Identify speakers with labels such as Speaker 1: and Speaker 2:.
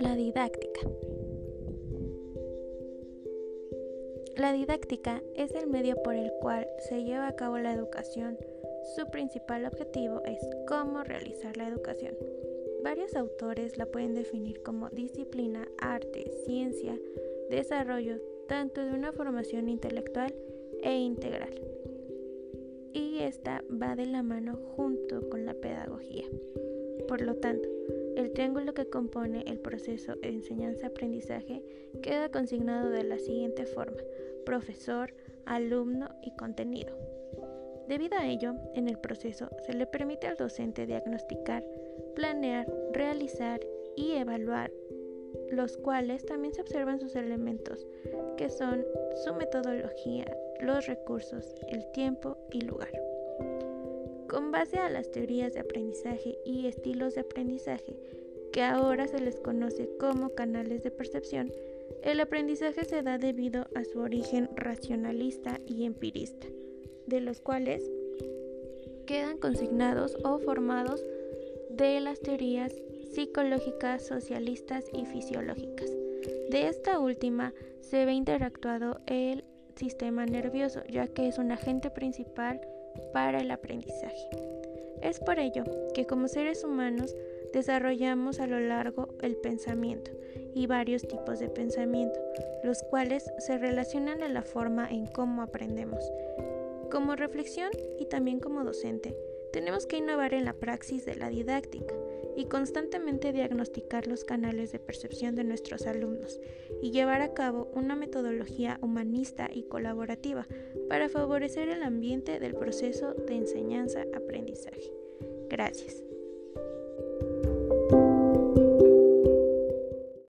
Speaker 1: La didáctica. La didáctica es el medio por el cual se lleva a cabo la educación. Su principal objetivo es cómo realizar la educación. Varios autores la pueden definir como disciplina, arte, ciencia, desarrollo tanto de una formación intelectual e integral. Esta va de la mano junto con la pedagogía. Por lo tanto, el triángulo que compone el proceso de enseñanza-aprendizaje queda consignado de la siguiente forma, profesor, alumno y contenido. Debido a ello, en el proceso se le permite al docente diagnosticar, planear, realizar y evaluar, los cuales también se observan sus elementos, que son su metodología, los recursos, el tiempo y lugar. Con base a las teorías de aprendizaje y estilos de aprendizaje, que ahora se les conoce como canales de percepción, el aprendizaje se da debido a su origen racionalista y empirista, de los cuales quedan consignados o formados de las teorías psicológicas, socialistas y fisiológicas. De esta última se ve interactuado el sistema nervioso, ya que es un agente principal para el aprendizaje. Es por ello que como seres humanos desarrollamos a lo largo el pensamiento y varios tipos de pensamiento, los cuales se relacionan a la forma en cómo aprendemos. Como reflexión y también como docente, tenemos que innovar en la praxis de la didáctica y constantemente diagnosticar los canales de percepción de nuestros alumnos y llevar a cabo una metodología humanista y colaborativa para favorecer el ambiente del proceso de enseñanza-aprendizaje. Gracias.